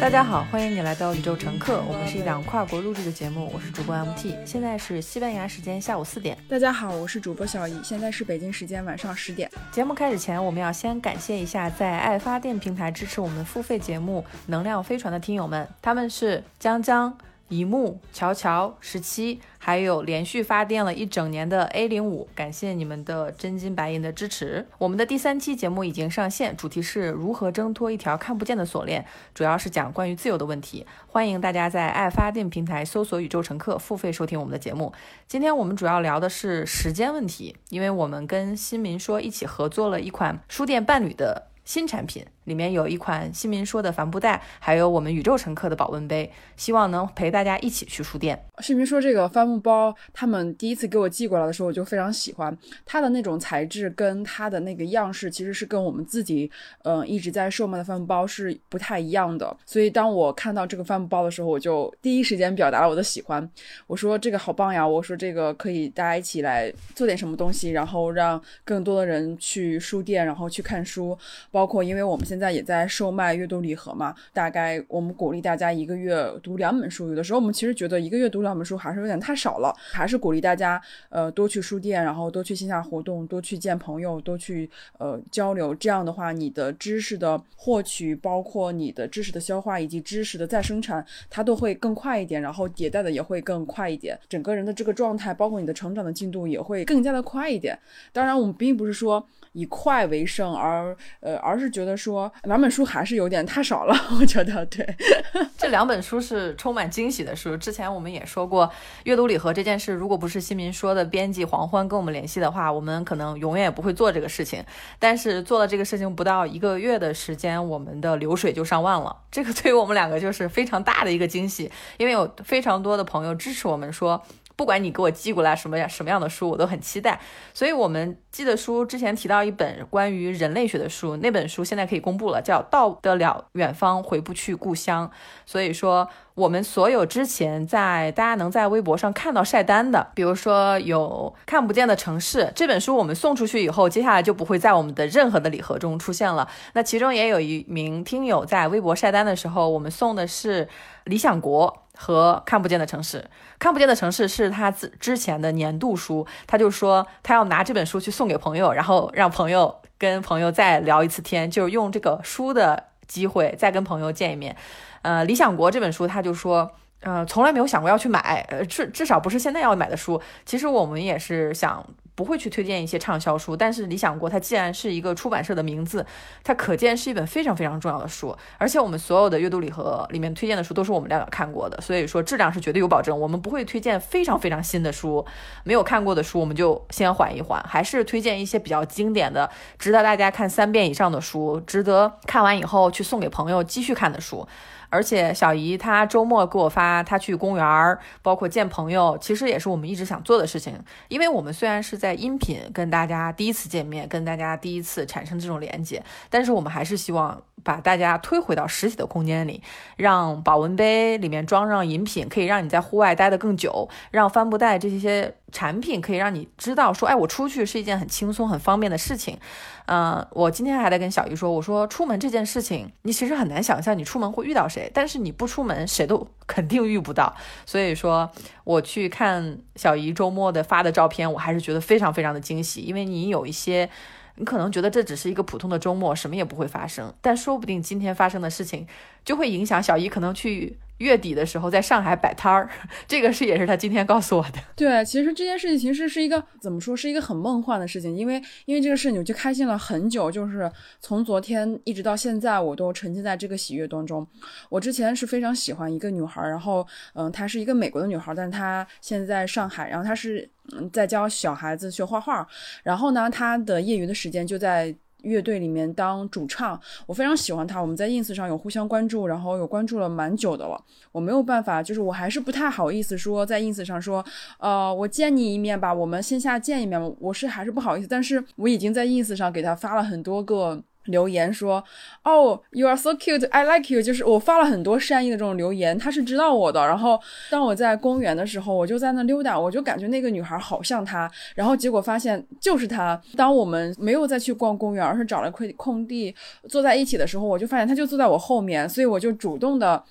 大家好，欢迎你来到宇宙乘客，我们是一档跨国录制的节目，我是主播 MT，现在是西班牙时间下午四点。大家好，我是主播小易，现在是北京时间晚上十点。节目开始前，我们要先感谢一下在爱发电平台支持我们付费节目《能量飞船》的听友们，他们是江江。一木、乔乔、十七，还有连续发电了一整年的 A 零五，感谢你们的真金白银的支持。我们的第三期节目已经上线，主题是如何挣脱一条看不见的锁链，主要是讲关于自由的问题。欢迎大家在爱发电平台搜索“宇宙乘客”付费收听我们的节目。今天我们主要聊的是时间问题，因为我们跟新民说一起合作了一款书店伴侣的新产品。里面有一款新民说的帆布袋，还有我们宇宙乘客的保温杯，希望能陪大家一起去书店。新民说这个帆布包，他们第一次给我寄过来的时候，我就非常喜欢它的那种材质，跟它的那个样式，其实是跟我们自己嗯一直在售卖的帆布包是不太一样的。所以当我看到这个帆布包的时候，我就第一时间表达了我的喜欢。我说这个好棒呀！我说这个可以大家一起来做点什么东西，然后让更多的人去书店，然后去看书。包括因为我们现在。也在售卖阅读礼盒嘛，大概我们鼓励大家一个月读两本书。有的时候我们其实觉得一个月读两本书还是有点太少了，还是鼓励大家呃多去书店，然后多去线下活动，多去见朋友，多去呃交流。这样的话，你的知识的获取，包括你的知识的消化以及知识的再生产，它都会更快一点，然后迭代的也会更快一点。整个人的这个状态，包括你的成长的进度也会更加的快一点。当然，我们并不是说以快为胜，而呃而是觉得说。两本书还是有点太少了，我觉得对。这两本书是充满惊喜的书。之前我们也说过，阅读礼盒这件事，如果不是新民说的编辑黄欢跟我们联系的话，我们可能永远也不会做这个事情。但是做了这个事情不到一个月的时间，我们的流水就上万了。这个对于我们两个就是非常大的一个惊喜，因为有非常多的朋友支持我们说。不管你给我寄过来什么样什么样的书，我都很期待。所以，我们寄的书之前提到一本关于人类学的书，那本书现在可以公布了，叫《到得了远方，回不去故乡》。所以说，我们所有之前在大家能在微博上看到晒单的，比如说有看不见的城市这本书，我们送出去以后，接下来就不会在我们的任何的礼盒中出现了。那其中也有一名听友在微博晒单的时候，我们送的是《理想国》。和看不见的城市，看不见的城市是他之之前的年度书，他就说他要拿这本书去送给朋友，然后让朋友跟朋友再聊一次天，就是用这个书的机会再跟朋友见一面。呃，理想国这本书，他就说，呃，从来没有想过要去买，呃，至至少不是现在要买的书。其实我们也是想。不会去推荐一些畅销书，但是理想国它既然是一个出版社的名字，它可见是一本非常非常重要的书。而且我们所有的阅读礼盒里面推荐的书都是我们两个看过的，所以说质量是绝对有保证。我们不会推荐非常非常新的书，没有看过的书我们就先缓一缓，还是推荐一些比较经典的、值得大家看三遍以上的书，值得看完以后去送给朋友继续看的书。而且小姨她周末给我发，她去公园儿，包括见朋友，其实也是我们一直想做的事情。因为我们虽然是在音频跟大家第一次见面，跟大家第一次产生这种连接，但是我们还是希望。把大家推回到实体的空间里，让保温杯里面装上饮品，可以让你在户外待得更久；让帆布袋这些产品可以让你知道说，哎，我出去是一件很轻松、很方便的事情。嗯，我今天还在跟小姨说，我说出门这件事情，你其实很难想象你出门会遇到谁，但是你不出门，谁都肯定遇不到。所以说，我去看小姨周末的发的照片，我还是觉得非常非常的惊喜，因为你有一些。你可能觉得这只是一个普通的周末，什么也不会发生，但说不定今天发生的事情就会影响小姨可能去。月底的时候在上海摆摊儿，这个是也是他今天告诉我的。对，其实这件事情其实是一个怎么说，是一个很梦幻的事情，因为因为这个事情我就开心了很久，就是从昨天一直到现在，我都沉浸在这个喜悦当中。我之前是非常喜欢一个女孩，然后嗯，她是一个美国的女孩，但是她现在上海，然后她是嗯在教小孩子学画画，然后呢，她的业余的时间就在。乐队里面当主唱，我非常喜欢他。我们在 ins 上有互相关注，然后有关注了蛮久的了。我没有办法，就是我还是不太好意思说在 ins 上说，呃，我见你一面吧，我们线下见一面。我是还是不好意思，但是我已经在 ins 上给他发了很多个留言说，哦，you are so cute，I like you，就是我发了很多善意的这种留言，他是知道我的。然后当我在公园的时候，我就在那溜达，我就感觉那个女孩好像他，然后结果发现就是他。当我们没有再去逛公园，而是找了块空地坐在一起的时候，我就发现他就坐在我后面，所以我就主动的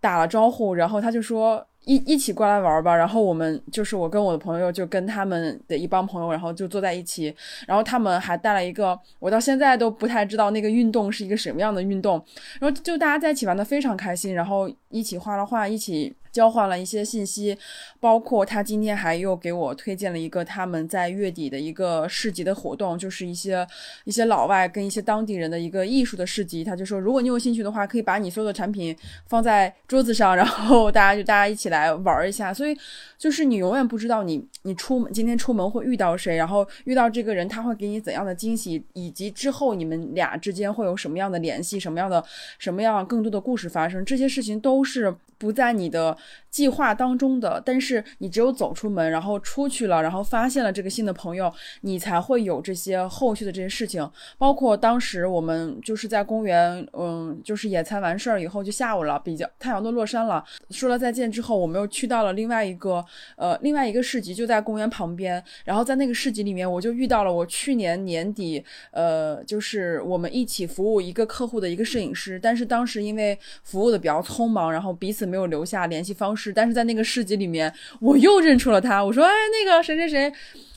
打了招呼，然后他就说。一一起过来玩吧，然后我们就是我跟我的朋友，就跟他们的一帮朋友，然后就坐在一起，然后他们还带了一个，我到现在都不太知道那个运动是一个什么样的运动，然后就大家在一起玩的非常开心，然后一起画了画，一起。交换了一些信息，包括他今天还又给我推荐了一个他们在月底的一个市集的活动，就是一些一些老外跟一些当地人的一个艺术的市集。他就说，如果你有兴趣的话，可以把你所有的产品放在桌子上，然后大家就大家一起来玩一下。所以就是你永远不知道你你出门今天出门会遇到谁，然后遇到这个人他会给你怎样的惊喜，以及之后你们俩之间会有什么样的联系，什么样的什么样更多的故事发生，这些事情都是。不在你的计划当中的，但是你只有走出门，然后出去了，然后发现了这个新的朋友，你才会有这些后续的这些事情。包括当时我们就是在公园，嗯，就是野餐完事儿以后就下午了，比较太阳都落山了，说了再见之后，我们又去到了另外一个呃另外一个市集，就在公园旁边。然后在那个市集里面，我就遇到了我去年年底呃就是我们一起服务一个客户的一个摄影师，但是当时因为服务的比较匆忙，然后彼此。没有留下联系方式，但是在那个市集里面，我又认出了他。我说：“哎，那个谁谁谁。”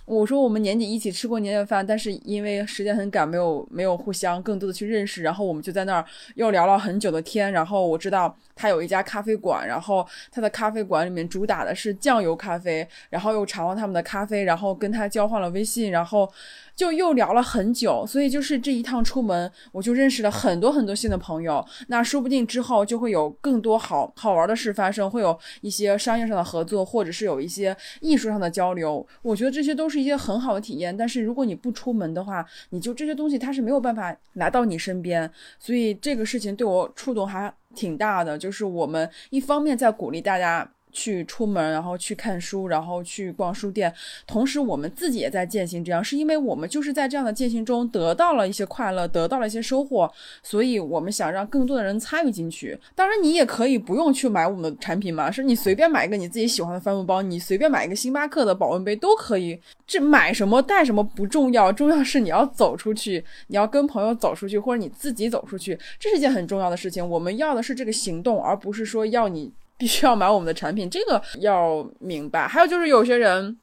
我说：“我们年底一起吃过年夜饭，但是因为时间很赶，没有没有互相更多的去认识。然后我们就在那儿又聊了很久的天。然后我知道他有一家咖啡馆，然后他的咖啡馆里面主打的是酱油咖啡。然后又尝了他们的咖啡，然后跟他交换了微信，然后。”就又聊了很久，所以就是这一趟出门，我就认识了很多很多新的朋友。那说不定之后就会有更多好好玩的事发生，会有一些商业上的合作，或者是有一些艺术上的交流。我觉得这些都是一些很好的体验。但是如果你不出门的话，你就这些东西它是没有办法来到你身边。所以这个事情对我触动还挺大的。就是我们一方面在鼓励大家。去出门，然后去看书，然后去逛书店，同时我们自己也在践行这样，是因为我们就是在这样的践行中得到了一些快乐，得到了一些收获，所以我们想让更多的人参与进去。当然，你也可以不用去买我们的产品嘛，是你随便买一个你自己喜欢的帆布包，你随便买一个星巴克的保温杯都可以。这买什么带什么不重要，重要是你要走出去，你要跟朋友走出去，或者你自己走出去，这是一件很重要的事情。我们要的是这个行动，而不是说要你。必须要买我们的产品，这个要明白。还有就是有些人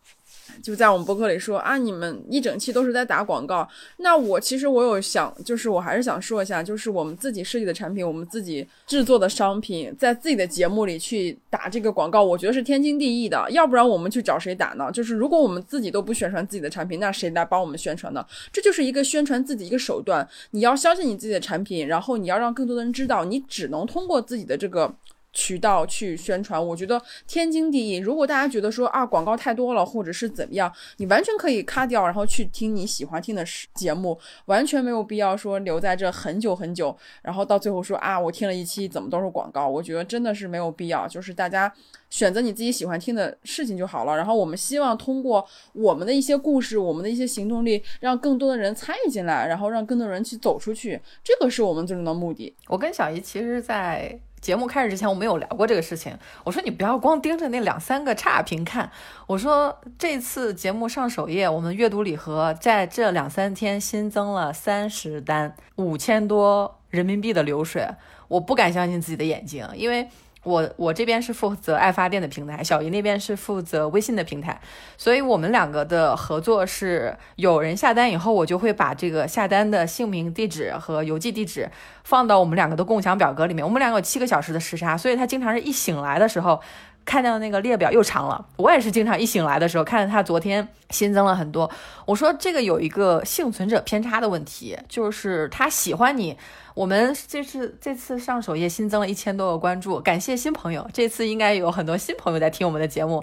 就在我们博客里说啊，你们一整期都是在打广告。那我其实我有想，就是我还是想说一下，就是我们自己设计的产品，我们自己制作的商品，在自己的节目里去打这个广告，我觉得是天经地义的。要不然我们去找谁打呢？就是如果我们自己都不宣传自己的产品，那谁来帮我们宣传呢？这就是一个宣传自己一个手段。你要相信你自己的产品，然后你要让更多的人知道，你只能通过自己的这个。渠道去宣传，我觉得天经地义。如果大家觉得说啊广告太多了，或者是怎么样，你完全可以卡掉，然后去听你喜欢听的节目，完全没有必要说留在这很久很久，然后到最后说啊我听了一期怎么都是广告，我觉得真的是没有必要。就是大家选择你自己喜欢听的事情就好了。然后我们希望通过我们的一些故事，我们的一些行动力，让更多的人参与进来，然后让更多人去走出去，这个是我们最终的目的。我跟小姨其实，在。节目开始之前，我们有聊过这个事情。我说你不要光盯着那两三个差评看。我说这次节目上首页，我们阅读礼盒在这两三天新增了三十单，五千多人民币的流水，我不敢相信自己的眼睛，因为。我我这边是负责爱发电的平台，小姨那边是负责微信的平台，所以我们两个的合作是，有人下单以后，我就会把这个下单的姓名、地址和邮寄地址放到我们两个的共享表格里面。我们两个有七个小时的时差，所以他经常是一醒来的时候。看到那个列表又长了，我也是经常一醒来的时候看到他昨天新增了很多。我说这个有一个幸存者偏差的问题，就是他喜欢你。我们这次这次上首页新增了一千多个关注，感谢新朋友。这次应该有很多新朋友在听我们的节目，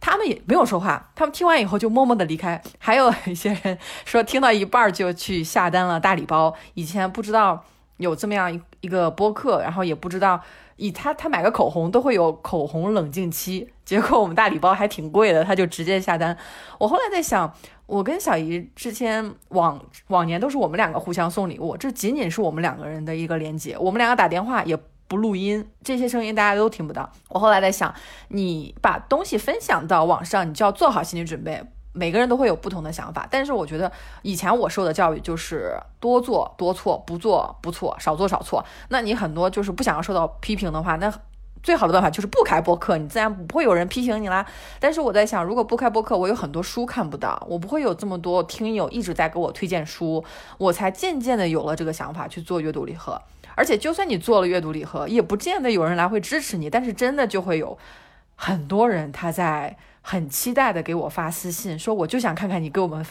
他们也没有说话，他们听完以后就默默的离开。还有一些人说听到一半就去下单了大礼包，以前不知道有这么样一个播客，然后也不知道。以他他买个口红都会有口红冷静期，结果我们大礼包还挺贵的，他就直接下单。我后来在想，我跟小姨之前往往年都是我们两个互相送礼物，这仅仅是我们两个人的一个连接，我们两个打电话也不录音，这些声音大家都听不到。我后来在想，你把东西分享到网上，你就要做好心理准备。每个人都会有不同的想法，但是我觉得以前我受的教育就是多做多错，不做不错，少做少错。那你很多就是不想要受到批评的话，那最好的办法就是不开播客，你自然不会有人批评你啦。但是我在想，如果不开播客，我有很多书看不到，我不会有这么多听友一直在给我推荐书，我才渐渐的有了这个想法去做阅读礼盒。而且就算你做了阅读礼盒，也不见得有人来会支持你，但是真的就会有很多人他在。很期待的给我发私信，说我就想看看你给我们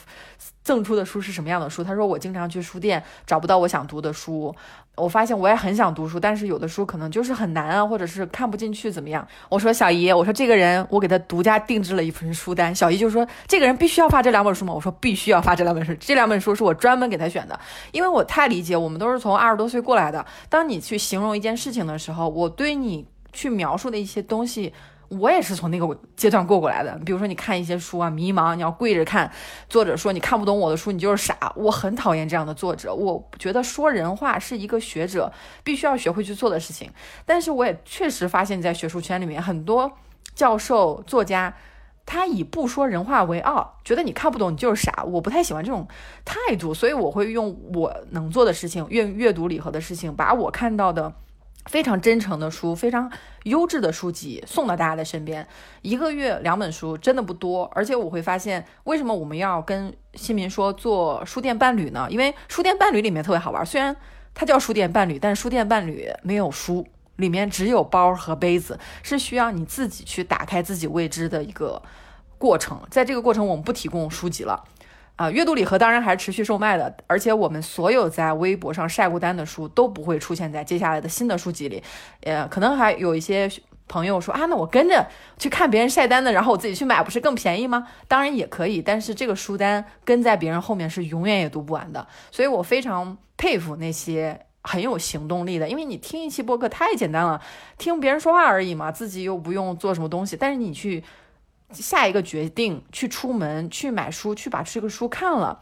赠出的书是什么样的书。他说我经常去书店找不到我想读的书，我发现我也很想读书，但是有的书可能就是很难啊，或者是看不进去怎么样？我说小姨，我说这个人我给他独家定制了一份书单。小姨就说这个人必须要发这两本书吗？我说必须要发这两本书，这两本书是我专门给他选的，因为我太理解我们都是从二十多岁过来的。当你去形容一件事情的时候，我对你去描述的一些东西。我也是从那个阶段过过来的。比如说，你看一些书啊，迷茫，你要跪着看。作者说你看不懂我的书，你就是傻。我很讨厌这样的作者。我觉得说人话是一个学者必须要学会去做的事情。但是我也确实发现，在学术圈里面，很多教授、作家，他以不说人话为傲，觉得你看不懂你就是傻。我不太喜欢这种态度，所以我会用我能做的事情，阅阅读礼盒的事情，把我看到的。非常真诚的书，非常优质的书籍送到大家的身边。一个月两本书真的不多，而且我会发现，为什么我们要跟新民说做书店伴侣呢？因为书店伴侣里面特别好玩，虽然它叫书店伴侣，但书店伴侣没有书，里面只有包和杯子，是需要你自己去打开自己未知的一个过程。在这个过程，我们不提供书籍了。啊，阅读礼盒当然还是持续售卖的，而且我们所有在微博上晒过单的书都不会出现在接下来的新的书籍里。呃，可能还有一些朋友说啊，那我跟着去看别人晒单的，然后我自己去买，不是更便宜吗？当然也可以，但是这个书单跟在别人后面是永远也读不完的。所以我非常佩服那些很有行动力的，因为你听一期播客太简单了，听别人说话而已嘛，自己又不用做什么东西，但是你去。下一个决定，去出门，去买书，去把这个书看了。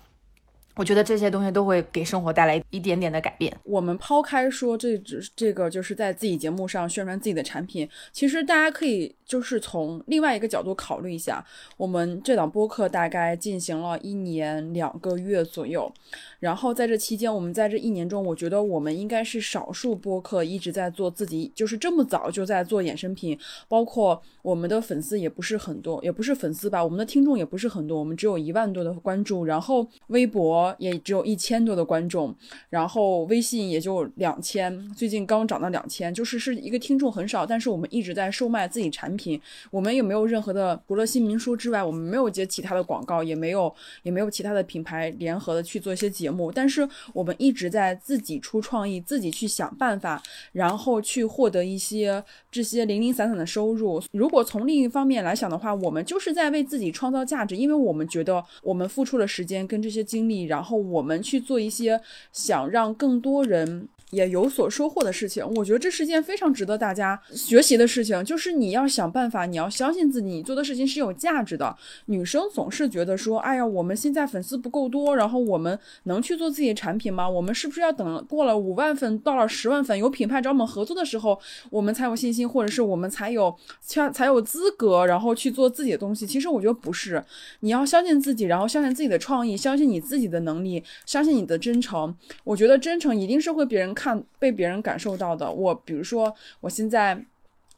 我觉得这些东西都会给生活带来一点点的改变。我们抛开说这只这个就是在自己节目上宣传自己的产品，其实大家可以就是从另外一个角度考虑一下。我们这档播客大概进行了一年两个月左右，然后在这期间，我们在这一年中，我觉得我们应该是少数播客一直在做自己，就是这么早就在做衍生品。包括我们的粉丝也不是很多，也不是粉丝吧，我们的听众也不是很多，我们只有一万多的关注，然后微博。也只有一千多的观众，然后微信也就两千，最近刚涨到两千，就是是一个听众很少，但是我们一直在售卖自己产品，品我们也没有任何的，除了新民书之外，我们没有接其他的广告，也没有也没有其他的品牌联合的去做一些节目，但是我们一直在自己出创意，自己去想办法，然后去获得一些这些零零散散的收入。如果从另一方面来想的话，我们就是在为自己创造价值，因为我们觉得我们付出了时间跟这些精力，然后我们去做一些想让更多人。也有所收获的事情，我觉得这是件非常值得大家学习的事情。就是你要想办法，你要相信自己，你做的事情是有价值的。女生总是觉得说，哎呀，我们现在粉丝不够多，然后我们能去做自己的产品吗？我们是不是要等过了五万粉，到了十万粉，有品牌找我们合作的时候，我们才有信心，或者是我们才有才才有资格，然后去做自己的东西？其实我觉得不是，你要相信自己，然后相信自己的创意，相信你自己的能力，相信你的真诚。我觉得真诚一定是会别人看。看被别人感受到的，我比如说，我现在。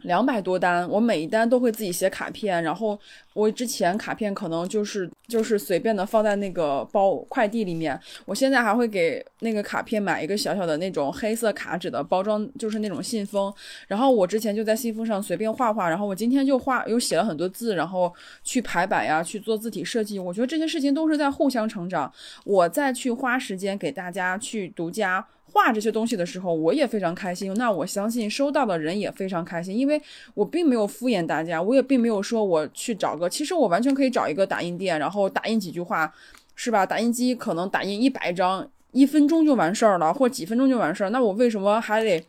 两百多单，我每一单都会自己写卡片，然后我之前卡片可能就是就是随便的放在那个包快递里面，我现在还会给那个卡片买一个小小的那种黑色卡纸的包装，就是那种信封，然后我之前就在信封上随便画画，然后我今天就画又写了很多字，然后去排版呀，去做字体设计，我觉得这些事情都是在互相成长，我再去花时间给大家去独家。画这些东西的时候，我也非常开心。那我相信收到的人也非常开心，因为我并没有敷衍大家，我也并没有说我去找个，其实我完全可以找一个打印店，然后打印几句话，是吧？打印机可能打印一百张，一分钟就完事儿了，或几分钟就完事儿。那我为什么还得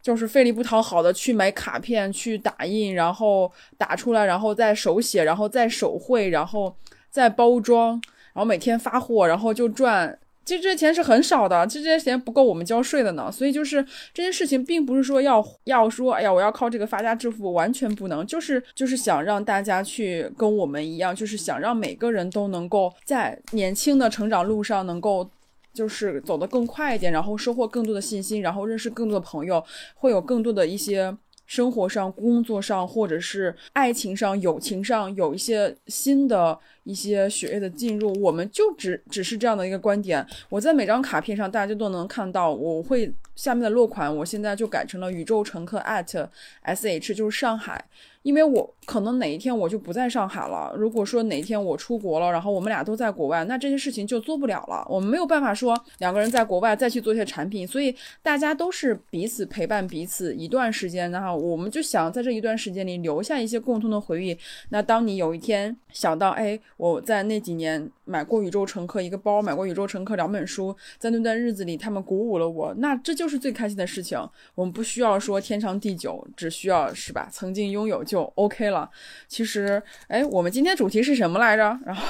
就是费力不讨好的去买卡片、去打印，然后打出来，然后再手写，然后再手绘，然后再包装，然后每天发货，然后就赚。其实这些钱是很少的，其实这些钱不够我们交税的呢。所以就是这件事情，并不是说要要说，哎呀，我要靠这个发家致富，完全不能。就是就是想让大家去跟我们一样，就是想让每个人都能够在年轻的成长路上能够。就是走得更快一点，然后收获更多的信心，然后认识更多的朋友，会有更多的一些生活上、工作上，或者是爱情上、友情上有一些新的。一些血液的进入，我们就只只是这样的一个观点。我在每张卡片上，大家都能看到，我会下面的落款，我现在就改成了宇宙乘客 at sh，就是上海，因为我可能哪一天我就不在上海了。如果说哪一天我出国了，然后我们俩都在国外，那这些事情就做不了了。我们没有办法说两个人在国外再去做一些产品，所以大家都是彼此陪伴彼此一段时间，然后我们就想在这一段时间里留下一些共同的回忆。那当你有一天想到，哎。我在那几年买过《宇宙乘客》一个包，买过《宇宙乘客》两本书，在那段日子里，他们鼓舞了我，那这就是最开心的事情。我们不需要说天长地久，只需要是吧？曾经拥有就 OK 了。其实，哎，我们今天主题是什么来着？然后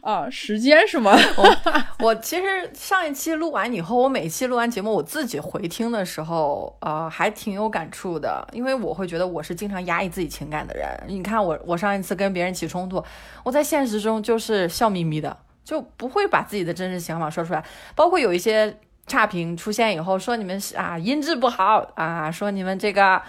啊，时间是吗？我其实上一期录完以后，我每期录完节目，我自己回听的时候，呃，还挺有感触的，因为我会觉得我是经常压抑自己情感的人。你看我，我上一次跟别人起冲突。我在现实中就是笑眯眯的，就不会把自己的真实想法说出来。包括有一些差评出现以后，说你们啊音质不好啊，说你们这个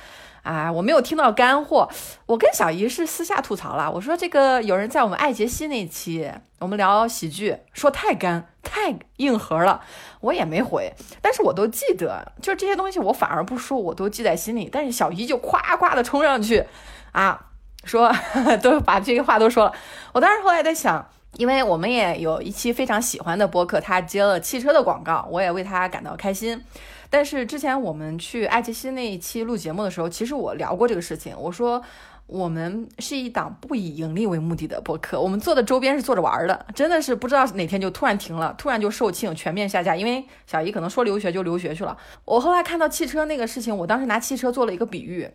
啊我没有听到干货。我跟小姨是私下吐槽了，我说这个有人在我们爱杰西那期，我们聊喜剧，说太干太硬核了，我也没回，但是我都记得，就这些东西我反而不说，我都记在心里。但是小姨就夸夸的冲上去啊。说 都把这些话都说了，我当时后来在想，因为我们也有一期非常喜欢的播客，他接了汽车的广告，我也为他感到开心。但是之前我们去爱奇艺那一期录节目的时候，其实我聊过这个事情，我说我们是一档不以盈利为目的的播客，我们做的周边是做着玩的，真的是不知道哪天就突然停了，突然就售罄，全面下架，因为小姨可能说留学就留学去了。我后来看到汽车那个事情，我当时拿汽车做了一个比喻。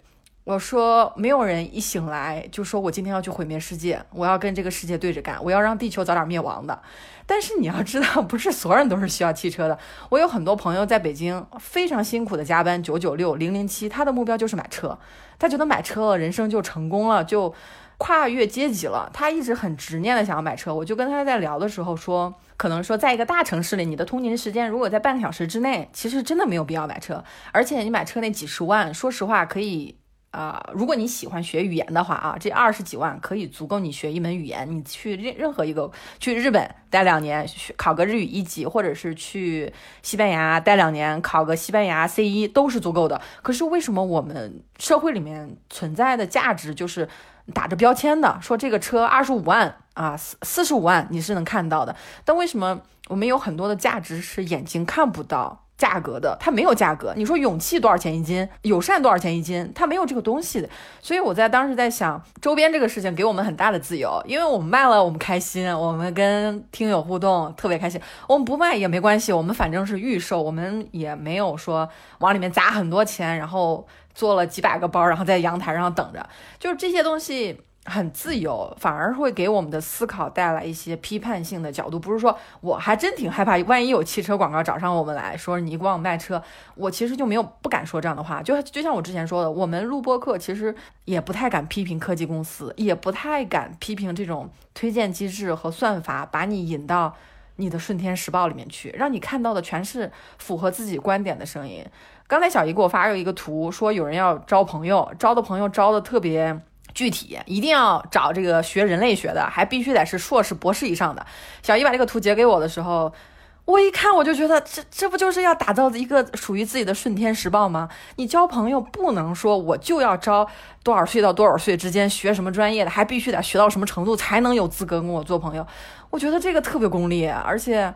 我说，没有人一醒来就说我今天要去毁灭世界，我要跟这个世界对着干，我要让地球早点灭亡的。但是你要知道，不是所有人都是需要汽车的。我有很多朋友在北京非常辛苦的加班，九九六零零七，他的目标就是买车，他觉得买车了，人生就成功了，就跨越阶级了。他一直很执念的想要买车。我就跟他在聊的时候说，可能说在一个大城市里，你的通勤时间如果在半个小时之内，其实真的没有必要买车。而且你买车那几十万，说实话可以。啊，如果你喜欢学语言的话啊，这二十几万可以足够你学一门语言。你去任任何一个，去日本待两年，考个日语一级，或者是去西班牙待两年，考个西班牙 C 一都是足够的。可是为什么我们社会里面存在的价值就是打着标签的，说这个车二十五万啊，四四十五万你是能看到的，但为什么我们有很多的价值是眼睛看不到？价格的，它没有价格。你说勇气多少钱一斤？友善多少钱一斤？它没有这个东西的。所以我在当时在想，周边这个事情给我们很大的自由，因为我们卖了，我们开心，我们跟听友互动特别开心。我们不卖也没关系，我们反正是预售，我们也没有说往里面砸很多钱，然后做了几百个包，然后在阳台上等着，就是这些东西。很自由，反而会给我们的思考带来一些批判性的角度。不是说我还真挺害怕，万一有汽车广告找上我们来说你给我卖车，我其实就没有不敢说这样的话。就就像我之前说的，我们录播课其实也不太敢批评科技公司，也不太敢批评这种推荐机制和算法，把你引到你的顺天时报里面去，让你看到的全是符合自己观点的声音。刚才小姨给我发了一个图，说有人要招朋友，招的朋友招的特别。具体一定要找这个学人类学的，还必须得是硕士、博士以上的。小姨把这个图截给我的时候，我一看我就觉得，这这不就是要打造一个属于自己的顺天时报吗？你交朋友不能说我就要招多少岁到多少岁之间学什么专业的，还必须得学到什么程度才能有资格跟我做朋友。我觉得这个特别功利，而且。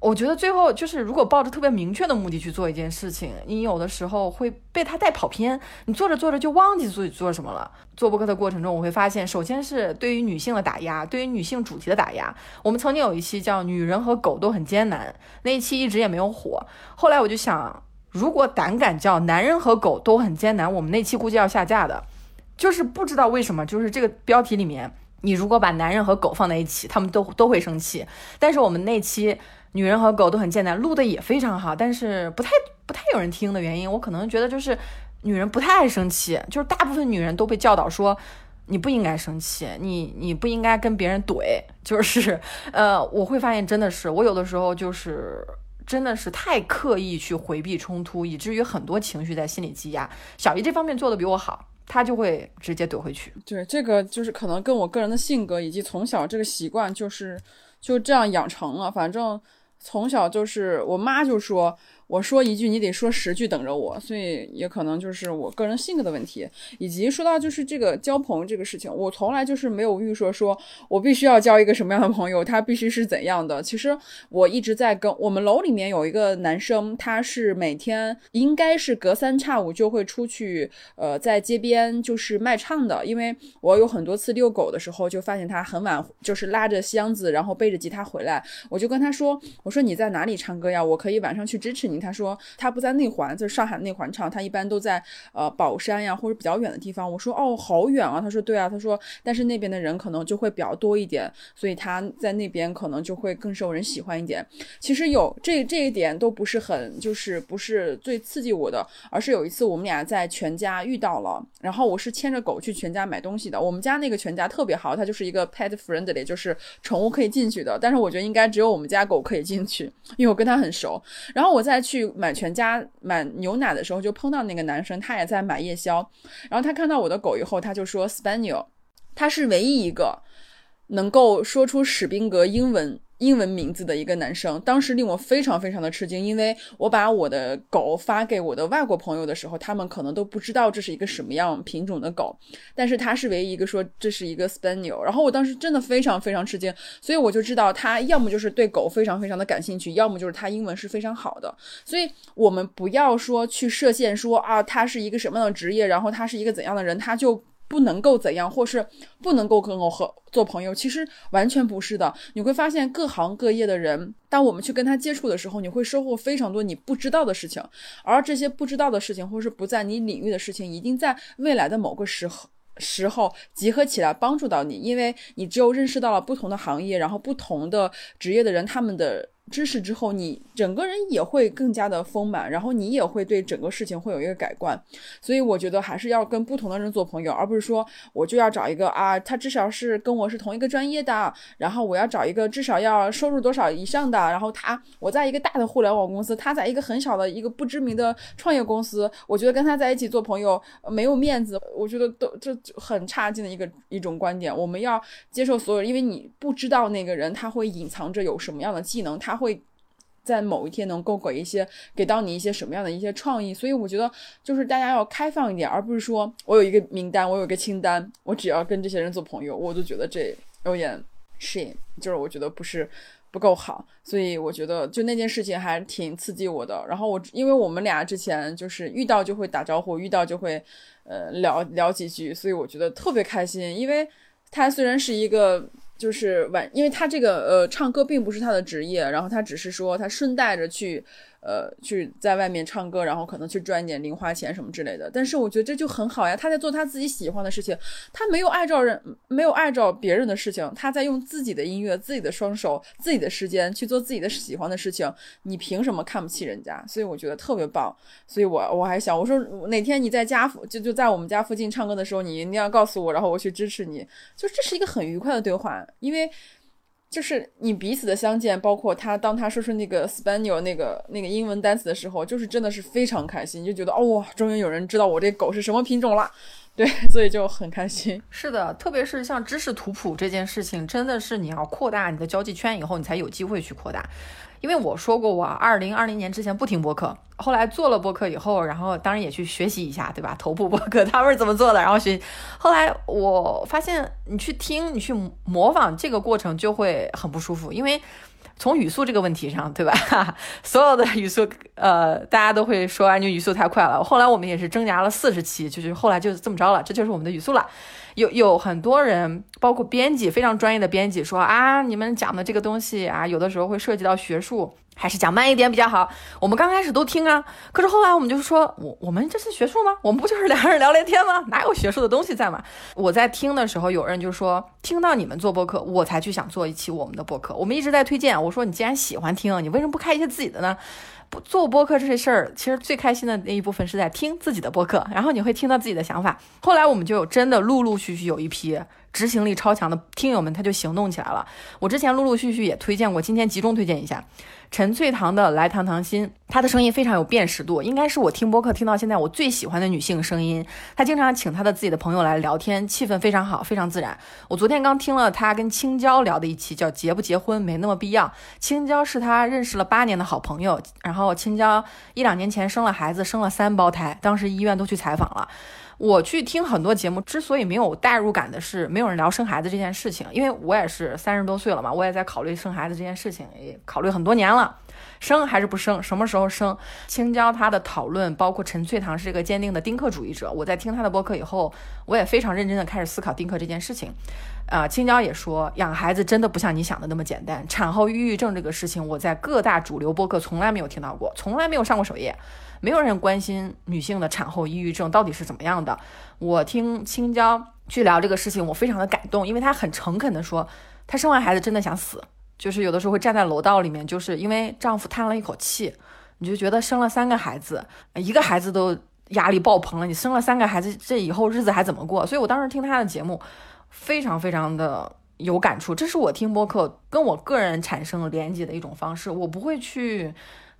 我觉得最后就是，如果抱着特别明确的目的去做一件事情，你有的时候会被他带跑偏，你做着做着就忘记自己做什么了。做播客的过程中，我会发现，首先是对于女性的打压，对于女性主题的打压。我们曾经有一期叫《女人和狗都很艰难》，那一期一直也没有火。后来我就想，如果胆敢叫男人和狗都很艰难，我们那期估计要下架的。就是不知道为什么，就是这个标题里面，你如果把男人和狗放在一起，他们都都会生气。但是我们那期女人和狗都很艰难，录的也非常好，但是不太不太有人听的原因，我可能觉得就是女人不太爱生气，就是大部分女人都被教导说你不应该生气，你你不应该跟别人怼，就是呃，我会发现真的是我有的时候就是真的是太刻意去回避冲突，以至于很多情绪在心里积压。小姨这方面做的比我好。她就会直接怼回去。对，这个就是可能跟我个人的性格以及从小这个习惯，就是就这样养成了。反正从小就是我妈就说。我说一句，你得说十句等着我，所以也可能就是我个人性格的问题，以及说到就是这个交朋友这个事情，我从来就是没有预设说我必须要交一个什么样的朋友，他必须是怎样的。其实我一直在跟我们楼里面有一个男生，他是每天应该是隔三差五就会出去，呃，在街边就是卖唱的。因为我有很多次遛狗的时候，就发现他很晚就是拉着箱子，然后背着吉他回来，我就跟他说，我说你在哪里唱歌呀？我可以晚上去支持你。他说他不在内环，就上海内环唱，他一般都在呃宝山呀或者比较远的地方。我说哦，好远啊。他说对啊。他说但是那边的人可能就会比较多一点，所以他在那边可能就会更受人喜欢一点。其实有这这一点都不是很就是不是最刺激我的，而是有一次我们俩在全家遇到了，然后我是牵着狗去全家买东西的。我们家那个全家特别好，它就是一个 pet friendly，就是宠物可以进去的。但是我觉得应该只有我们家狗可以进去，因为我跟它很熟。然后我再去买全家买牛奶的时候，就碰到那个男生，他也在买夜宵。然后他看到我的狗以后，他就说 Spaniel，他是唯一一个能够说出史宾格英文。英文名字的一个男生，当时令我非常非常的吃惊，因为我把我的狗发给我的外国朋友的时候，他们可能都不知道这是一个什么样品种的狗，但是他是唯一一个说这是一个 Spaniel，然后我当时真的非常非常吃惊，所以我就知道他要么就是对狗非常非常的感兴趣，要么就是他英文是非常好的，所以我们不要说去设限，说啊他是一个什么样的职业，然后他是一个怎样的人，他就。不能够怎样，或是不能够跟我和做朋友，其实完全不是的。你会发现各行各业的人，当我们去跟他接触的时候，你会收获非常多你不知道的事情。而这些不知道的事情，或是不在你领域的事情，一定在未来的某个时候时候集合起来帮助到你，因为你只有认识到了不同的行业，然后不同的职业的人，他们的。知识之后，你整个人也会更加的丰满，然后你也会对整个事情会有一个改观。所以我觉得还是要跟不同的人做朋友，而不是说我就要找一个啊，他至少是跟我是同一个专业的，然后我要找一个至少要收入多少以上的，然后他我在一个大的互联网公司，他在一个很小的一个不知名的创业公司，我觉得跟他在一起做朋友没有面子，我觉得都这很差劲的一个一种观点。我们要接受所有，因为你不知道那个人他会隐藏着有什么样的技能，他。会在某一天能够给一些给到你一些什么样的一些创意，所以我觉得就是大家要开放一点，而不是说我有一个名单，我有一个清单，我只要跟这些人做朋友，我就觉得这有点是就是我觉得不是不够好，所以我觉得就那件事情还挺刺激我的。然后我因为我们俩之前就是遇到就会打招呼，遇到就会呃聊聊几句，所以我觉得特别开心，因为他虽然是一个。就是晚，因为他这个呃唱歌并不是他的职业，然后他只是说他顺带着去。呃，去在外面唱歌，然后可能去赚一点零花钱什么之类的。但是我觉得这就很好呀，他在做他自己喜欢的事情，他没有碍照人，没有碍照别人的事情，他在用自己的音乐、自己的双手、自己的时间去做自己的喜欢的事情。你凭什么看不起人家？所以我觉得特别棒。所以我我还想，我说哪天你在家附就就在我们家附近唱歌的时候，你一定要告诉我，然后我去支持你。就这是一个很愉快的对话，因为。就是你彼此的相见，包括他当他说出那个 Spaniel 那个那个英文单词的时候，就是真的是非常开心，就觉得哦，终于有人知道我这狗是什么品种了，对，所以就很开心。是的，特别是像知识图谱这件事情，真的是你要扩大你的交际圈以后，你才有机会去扩大。因为我说过，我二零二零年之前不听播客，后来做了播客以后，然后当然也去学习一下，对吧？头部播客他们是怎么做的，然后学。后来我发现，你去听，你去模仿这个过程就会很不舒服，因为从语速这个问题上，对吧？所有的语速，呃，大家都会说啊，你语速太快了。后来我们也是挣扎了四十期，就是后来就这么着了，这就是我们的语速了。有有很多人，包括编辑，非常专业的编辑说啊，你们讲的这个东西啊，有的时候会涉及到学术。还是讲慢一点比较好。我们刚开始都听啊，可是后来我们就说，我我们这是学术吗？我们不就是两个人聊聊天吗？哪有学术的东西在嘛？我在听的时候，有人就说，听到你们做播客，我才去想做一期我们的播客。我们一直在推荐，我说你既然喜欢听，你为什么不开一些自己的呢？不做播客这些事儿，其实最开心的那一部分是在听自己的播客，然后你会听到自己的想法。后来我们就有真的陆陆续续有一批。执行力超强的听友们，他就行动起来了。我之前陆陆续续也推荐过，今天集中推荐一下陈翠堂的《来堂堂心》，她的声音非常有辨识度，应该是我听播客听到现在我最喜欢的女性声音。她经常请她的自己的朋友来聊天，气氛非常好，非常自然。我昨天刚听了她跟青椒聊的一期，叫《结不结婚没那么必要》。青椒是她认识了八年的好朋友，然后青椒一两年前生了孩子，生了三胞胎，当时医院都去采访了。我去听很多节目，之所以没有代入感的是，没有人聊生孩子这件事情。因为我也是三十多岁了嘛，我也在考虑生孩子这件事情，也考虑很多年了，生还是不生，什么时候生？青椒他的讨论，包括陈翠堂是一个坚定的丁克主义者。我在听他的播客以后，我也非常认真的开始思考丁克这件事情。啊，青椒也说，养孩子真的不像你想的那么简单。产后抑郁症这个事情，我在各大主流播客从来没有听到过，从来没有上过首页。没有人关心女性的产后抑郁症到底是怎么样的。我听青椒去聊这个事情，我非常的感动，因为她很诚恳的说，她生完孩子真的想死，就是有的时候会站在楼道里面，就是因为丈夫叹了一口气，你就觉得生了三个孩子，一个孩子都压力爆棚了，你生了三个孩子，这以后日子还怎么过？所以我当时听她的节目，非常非常的有感触。这是我听播客跟我个人产生连接的一种方式，我不会去。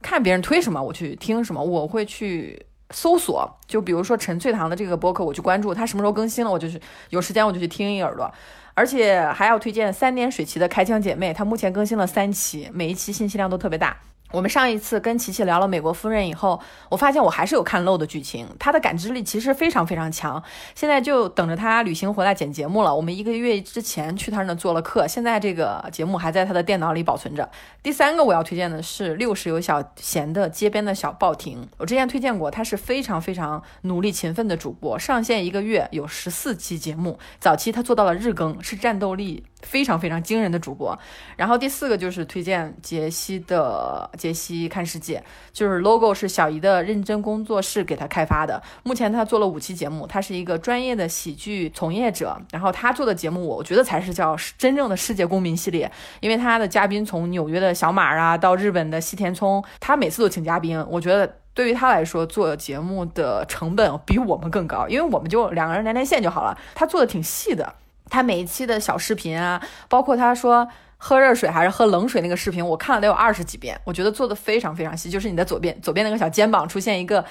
看别人推什么，我去听什么，我会去搜索。就比如说陈翠堂的这个播客，我去关注他什么时候更新了，我就去有时间我就去听一耳朵。而且还要推荐三点水旗的开枪姐妹，她目前更新了三期，每一期信息量都特别大。我们上一次跟琪琪聊了《美国夫人》以后，我发现我还是有看漏的剧情。她的感知力其实非常非常强，现在就等着她旅行回来剪节目了。我们一个月之前去她那做了客，现在这个节目还在她的电脑里保存着。第三个我要推荐的是六十有小贤的街边的小报亭，我之前推荐过，他是非常非常努力勤奋的主播，上线一个月有十四期节目，早期他做到了日更，是战斗力。非常非常惊人的主播，然后第四个就是推荐杰西的杰西看世界，就是 logo 是小姨的认真工作室给他开发的。目前他做了五期节目，他是一个专业的喜剧从业者，然后他做的节目，我觉得才是叫真正的世界公民系列，因为他的嘉宾从纽约的小马啊到日本的西田聪，他每次都请嘉宾，我觉得对于他来说做节目的成本比我们更高，因为我们就两个人连连线就好了，他做的挺细的。他每一期的小视频啊，包括他说喝热水还是喝冷水那个视频，我看了得有二十几遍。我觉得做的非常非常细，就是你的左边左边那个小肩膀出现一个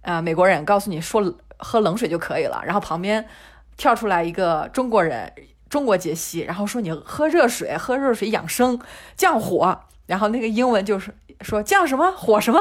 呃美国人，告诉你说喝冷水就可以了，然后旁边跳出来一个中国人，中国解析，然后说你喝热水，喝热水养生降火，然后那个英文就是说降什么火什么，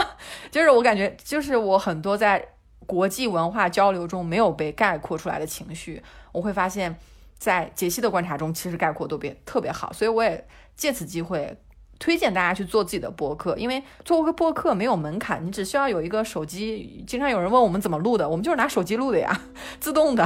就是我感觉就是我很多在国际文化交流中没有被概括出来的情绪，我会发现。在杰西的观察中，其实概括都别特别好，所以我也借此机会推荐大家去做自己的播客，因为做个播客没有门槛，你只需要有一个手机。经常有人问我们怎么录的，我们就是拿手机录的呀，自动的。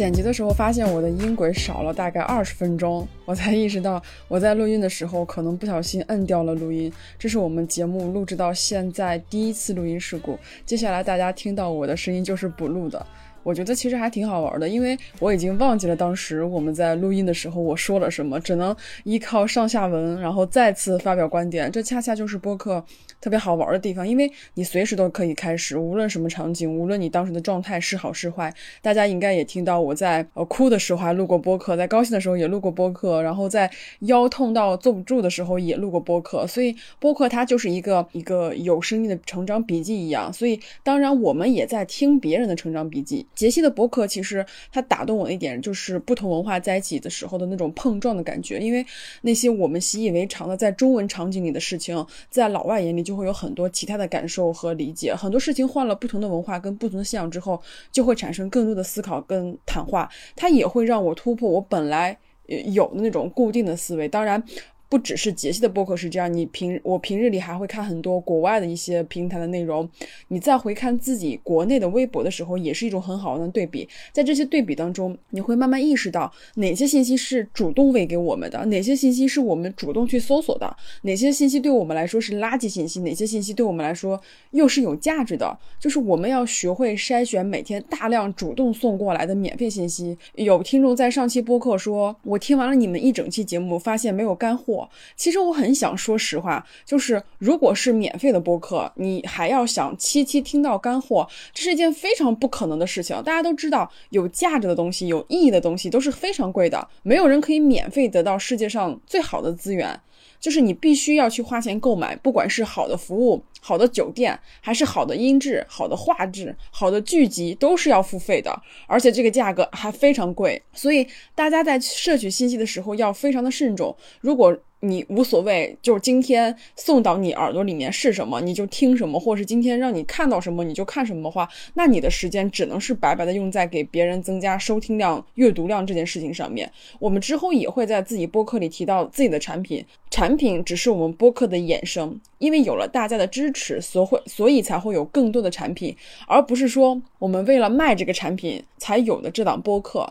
剪辑的时候发现我的音轨少了大概二十分钟，我才意识到我在录音的时候可能不小心摁掉了录音。这是我们节目录制到现在第一次录音事故。接下来大家听到我的声音就是补录的。我觉得其实还挺好玩的，因为我已经忘记了当时我们在录音的时候我说了什么，只能依靠上下文，然后再次发表观点。这恰恰就是播客特别好玩的地方，因为你随时都可以开始，无论什么场景，无论你当时的状态是好是坏。大家应该也听到我在呃哭的时候还录过播客，在高兴的时候也录过播客，然后在腰痛到坐不住的时候也录过播客。所以播客它就是一个一个有声音的成长笔记一样。所以当然我们也在听别人的成长笔记。杰西的博客其实它打动我的一点就是不同文化在一起的时候的那种碰撞的感觉，因为那些我们习以为常的在中文场景里的事情，在老外眼里就会有很多其他的感受和理解。很多事情换了不同的文化跟不同的信仰之后，就会产生更多的思考跟谈话。它也会让我突破我本来有的那种固定的思维。当然。不只是杰西的播客是这样，你平我平日里还会看很多国外的一些平台的内容，你再回看自己国内的微博的时候，也是一种很好的对比。在这些对比当中，你会慢慢意识到哪些信息是主动喂给我们的，哪些信息是我们主动去搜索的，哪些信息对我们来说是垃圾信息，哪些信息对我们来说又是有价值的。就是我们要学会筛选每天大量主动送过来的免费信息。有听众在上期播客说，我听完了你们一整期节目，发现没有干货。其实我很想说实话，就是如果是免费的播客，你还要想期期听到干货，这是一件非常不可能的事情。大家都知道，有价值的东西、有意义的东西都是非常贵的，没有人可以免费得到世界上最好的资源。就是你必须要去花钱购买，不管是好的服务、好的酒店，还是好的音质、好的画质、好的剧集，都是要付费的，而且这个价格还非常贵。所以大家在摄取信息的时候要非常的慎重。如果你无所谓，就是今天送到你耳朵里面是什么，你就听什么，或者是今天让你看到什么，你就看什么的话，那你的时间只能是白白的用在给别人增加收听量、阅读量这件事情上面。我们之后也会在自己播客里提到自己的产品，产品只是我们播客的衍生，因为有了大家的支持，所会所以才会有更多的产品，而不是说我们为了卖这个产品才有的这档播客。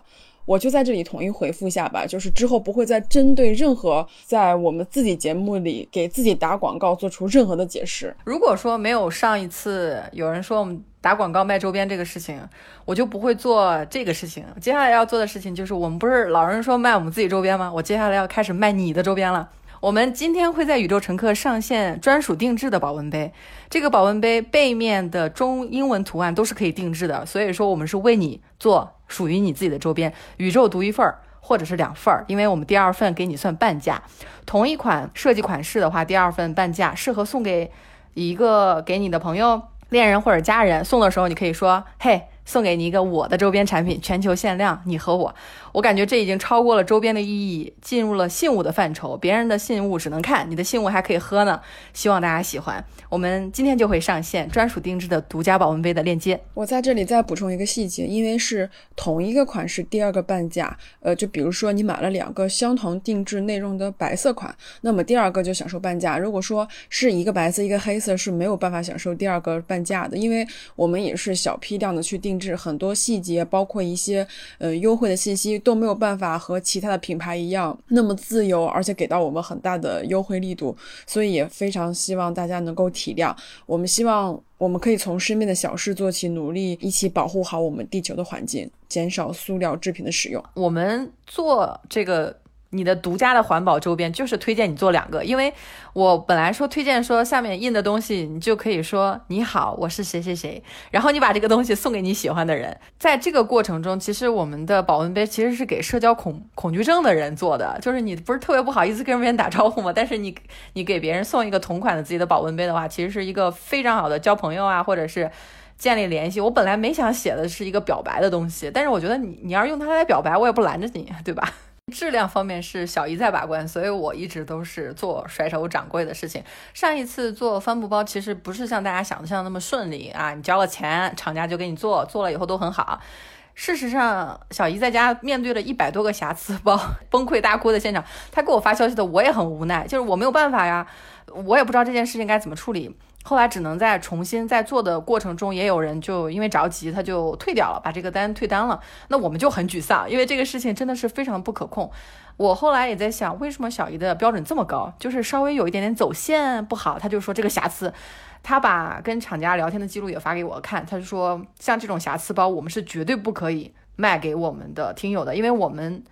我就在这里统一回复一下吧，就是之后不会再针对任何在我们自己节目里给自己打广告做出任何的解释。如果说没有上一次有人说我们打广告卖周边这个事情，我就不会做这个事情。接下来要做的事情就是，我们不是老人说卖我们自己周边吗？我接下来要开始卖你的周边了。我们今天会在宇宙乘客上线专属定制的保温杯，这个保温杯背面的中英文图案都是可以定制的，所以说我们是为你做属于你自己的周边，宇宙独一份儿或者是两份儿，因为我们第二份给你算半价。同一款设计款式的话，第二份半价，适合送给一个给你的朋友、恋人或者家人。送的时候你可以说：“嘿。”送给你一个我的周边产品，全球限量，你和我，我感觉这已经超过了周边的意义，进入了信物的范畴。别人的信物只能看，你的信物还可以喝呢。希望大家喜欢。我们今天就会上线专属定制的独家保温杯的链接。我在这里再补充一个细节，因为是同一个款式，第二个半价。呃，就比如说你买了两个相同定制内容的白色款，那么第二个就享受半价。如果说是一个白色一个黑色，是没有办法享受第二个半价的，因为我们也是小批量的去定。制很多细节，包括一些呃优惠的信息都没有办法和其他的品牌一样那么自由，而且给到我们很大的优惠力度，所以也非常希望大家能够体谅。我们希望我们可以从身边的小事做起，努力一起保护好我们地球的环境，减少塑料制品的使用。我们做这个。你的独家的环保周边就是推荐你做两个，因为我本来说推荐说下面印的东西，你就可以说你好，我是谁谁谁，然后你把这个东西送给你喜欢的人。在这个过程中，其实我们的保温杯其实是给社交恐恐惧症的人做的，就是你不是特别不好意思跟别人打招呼吗？但是你你给别人送一个同款的自己的保温杯的话，其实是一个非常好的交朋友啊，或者是建立联系。我本来没想写的是一个表白的东西，但是我觉得你你要是用它来表白，我也不拦着你，对吧？质量方面是小姨在把关，所以我一直都是做甩手掌柜的事情。上一次做帆布包，其实不是像大家想的那么顺利啊！你交了钱，厂家就给你做，做了以后都很好。事实上，小姨在家面对了一百多个瑕疵包，崩溃大哭的现场。她给我发消息的，我也很无奈，就是我没有办法呀，我也不知道这件事情该怎么处理。后来只能在重新在做的过程中，也有人就因为着急，他就退掉了，把这个单退单了。那我们就很沮丧，因为这个事情真的是非常不可控。我后来也在想，为什么小姨的标准这么高？就是稍微有一点点走线不好，他就说这个瑕疵。他把跟厂家聊天的记录也发给我看，他就说像这种瑕疵包，我们是绝对不可以卖给我们的听友的，因为我们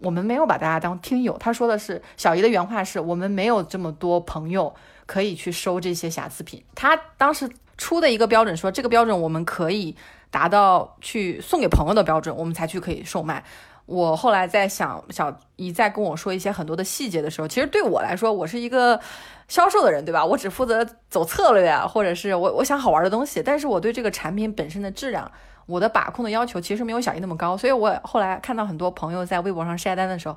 我们没有把大家当听友。他说的是小姨的原话是：我们没有这么多朋友。可以去收这些瑕疵品。他当时出的一个标准说，这个标准我们可以达到去送给朋友的标准，我们才去可以售卖。我后来在想，小姨在跟我说一些很多的细节的时候，其实对我来说，我是一个销售的人，对吧？我只负责走策略啊，或者是我我想好玩的东西。但是我对这个产品本身的质量，我的把控的要求其实没有小姨那么高。所以我后来看到很多朋友在微博上晒单的时候。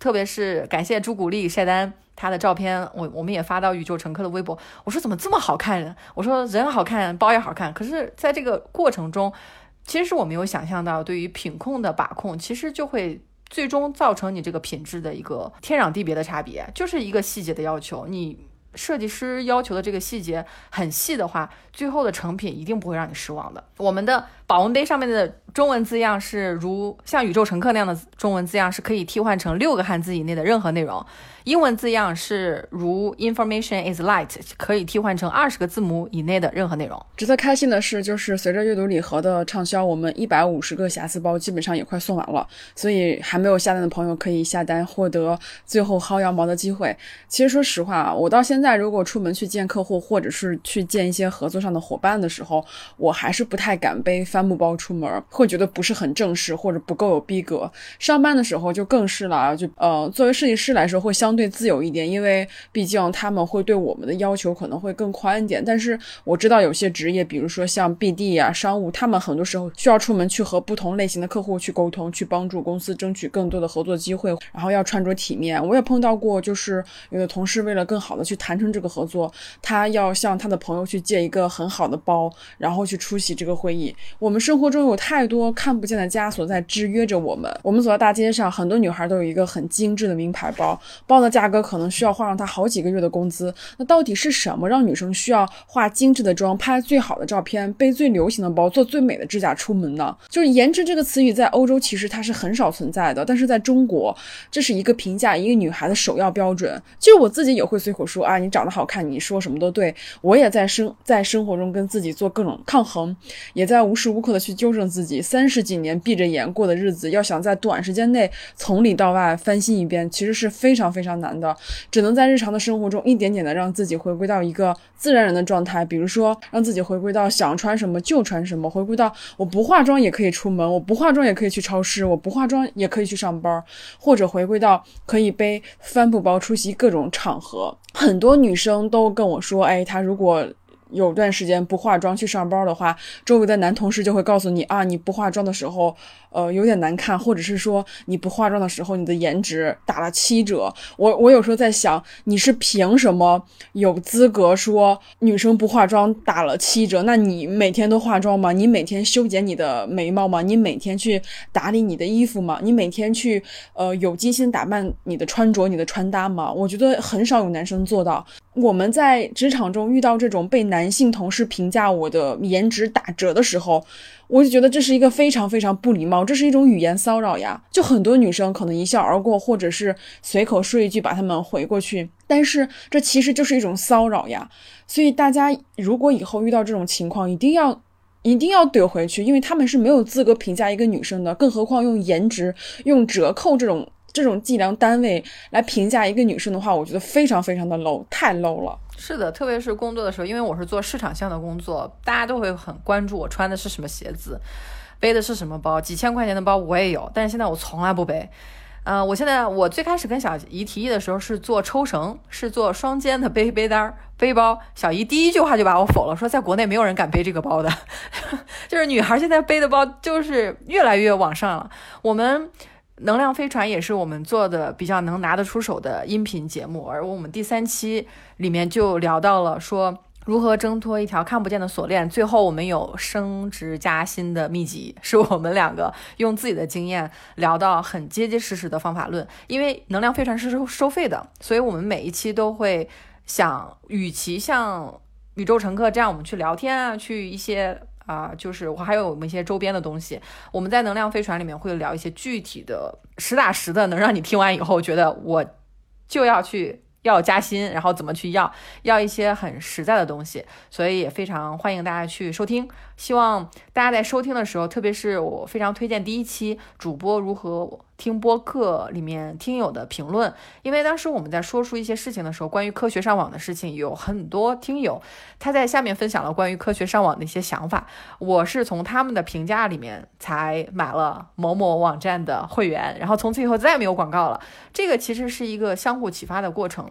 特别是感谢朱古力晒单，他的照片我我们也发到宇宙乘客的微博。我说怎么这么好看？我说人好看，包也好看。可是在这个过程中，其实是我没有想象到，对于品控的把控，其实就会最终造成你这个品质的一个天壤地别的差别，就是一个细节的要求。你设计师要求的这个细节很细的话，最后的成品一定不会让你失望的。我们的保温杯上面的中文字样是如像宇宙乘客那样的中文字样，是可以替换成六个汉字以内的任何内容。英文字样是如 “information is light”，可以替换成二十个字母以内的任何内容。值得开心的是，就是随着阅读礼盒的畅销，我们一百五十个瑕疵包基本上也快送完了。所以还没有下单的朋友可以下单，获得最后薅羊毛的机会。其实说实话啊，我到现在如果出门去见客户，或者是去见一些合作上的伙伴的时候，我还是不太敢背帆布包出门，会觉得不是很正式或者不够有逼格。上班的时候就更是了，就呃，作为设计师来说会相。对自由一点，因为毕竟他们会对我们的要求可能会更宽一点。但是我知道有些职业，比如说像 BD 啊、商务，他们很多时候需要出门去和不同类型的客户去沟通，去帮助公司争取更多的合作机会，然后要穿着体面。我也碰到过，就是有的同事为了更好的去谈成这个合作，他要向他的朋友去借一个很好的包，然后去出席这个会议。我我们生活中有太多看不见的枷锁在制约着我们。我们走在大街上，很多女孩都有一个很精致的名牌包，包的。价格可能需要花上她好几个月的工资，那到底是什么让女生需要化精致的妆、拍最好的照片、背最流行的包、做最美的指甲出门呢？就是颜值这个词语在欧洲其实它是很少存在的，但是在中国，这是一个评价一个女孩的首要标准。就我自己也会随口说啊，你长得好看，你说什么都对。我也在生在生活中跟自己做各种抗衡，也在无时无刻的去纠正自己。三十几年闭着眼过的日子，要想在短时间内从里到外翻新一遍，其实是非常非常。难的，只能在日常的生活中一点点的让自己回归到一个自然人的状态，比如说让自己回归到想穿什么就穿什么，回归到我不化妆也可以出门，我不化妆也可以去超市，我不化妆也可以去上班，或者回归到可以背帆布包出席各种场合。很多女生都跟我说，哎，她如果有段时间不化妆去上班的话，周围的男同事就会告诉你啊，你不化妆的时候。呃，有点难看，或者是说你不化妆的时候，你的颜值打了七折。我我有时候在想，你是凭什么有资格说女生不化妆打了七折？那你每天都化妆吗？你每天修剪你的眉毛吗？你每天去打理你的衣服吗？你每天去呃有精心打扮你的穿着、你的穿搭吗？我觉得很少有男生做到。我们在职场中遇到这种被男性同事评价我的颜值打折的时候。我就觉得这是一个非常非常不礼貌，这是一种语言骚扰呀！就很多女生可能一笑而过，或者是随口说一句把他们回过去，但是这其实就是一种骚扰呀！所以大家如果以后遇到这种情况，一定要一定要怼回去，因为他们是没有资格评价一个女生的，更何况用颜值、用折扣这种。这种计量单位来评价一个女生的话，我觉得非常非常的 low，太 low 了。是的，特别是工作的时候，因为我是做市场项的工作，大家都会很关注我穿的是什么鞋子，背的是什么包。几千块钱的包我也有，但是现在我从来不背。呃，我现在我最开始跟小姨提议的时候是做抽绳，是做双肩的背背单背包。小姨第一句话就把我否了，说在国内没有人敢背这个包的，就是女孩现在背的包就是越来越往上了。我们。能量飞船也是我们做的比较能拿得出手的音频节目，而我们第三期里面就聊到了说如何挣脱一条看不见的锁链。最后我们有升职加薪的秘籍，是我们两个用自己的经验聊到很结结实实的方法论。因为能量飞船是收收费的，所以我们每一期都会想，与其像宇宙乘客这样我们去聊天啊，去一些。啊，就是我还有我们一些周边的东西，我们在能量飞船里面会聊一些具体的、实打实的，能让你听完以后觉得我就要去。要加薪，然后怎么去要？要一些很实在的东西，所以也非常欢迎大家去收听。希望大家在收听的时候，特别是我非常推荐第一期主播如何听播客里面听友的评论，因为当时我们在说出一些事情的时候，关于科学上网的事情，有很多听友他在下面分享了关于科学上网的一些想法。我是从他们的评价里面才买了某某网站的会员，然后从此以后再也没有广告了。这个其实是一个相互启发的过程。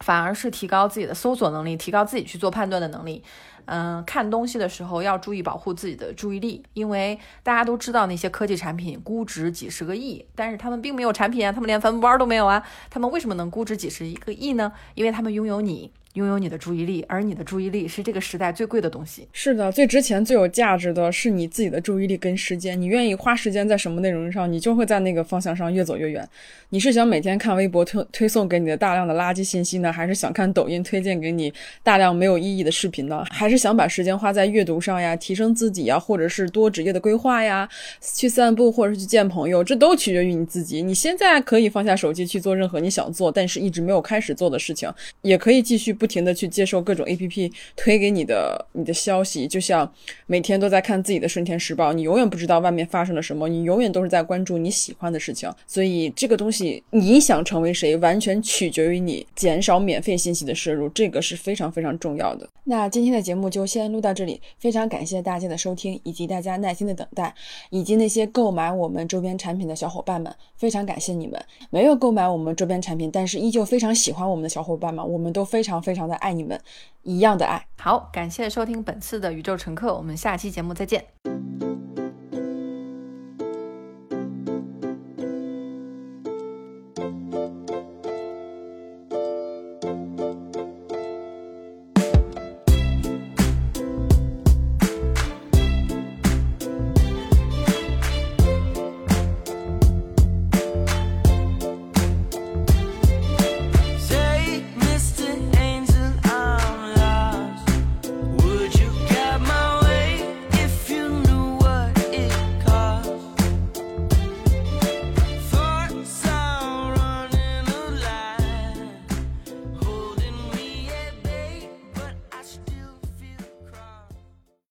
反而是提高自己的搜索能力，提高自己去做判断的能力。嗯，看东西的时候要注意保护自己的注意力，因为大家都知道那些科技产品估值几十个亿，但是他们并没有产品啊，他们连帆布包都没有啊，他们为什么能估值几十一个亿呢？因为他们拥有你。拥有你的注意力，而你的注意力是这个时代最贵的东西。是的，最值钱、最有价值的是你自己的注意力跟时间。你愿意花时间在什么内容上，你就会在那个方向上越走越远。你是想每天看微博推推送给你的大量的垃圾信息呢，还是想看抖音推荐给你大量没有意义的视频呢？还是想把时间花在阅读上呀，提升自己呀，或者是多职业的规划呀，去散步或者是去见朋友？这都取决于你自己。你现在可以放下手机去做任何你想做但是一直没有开始做的事情，也可以继续不不停的去接受各种 APP 推给你的你的消息，就像每天都在看自己的《顺天时报》，你永远不知道外面发生了什么，你永远都是在关注你喜欢的事情。所以这个东西，你想成为谁，完全取决于你减少免费信息的摄入，这个是非常非常重要的。那今天的节目就先录到这里，非常感谢大家的收听，以及大家耐心的等待，以及那些购买我们周边产品的小伙伴们，非常感谢你们。没有购买我们周边产品，但是依旧非常喜欢我们的小伙伴们，我们都非常非常的爱你们，一样的爱。好，感谢收听本次的宇宙乘客，我们下期节目再见。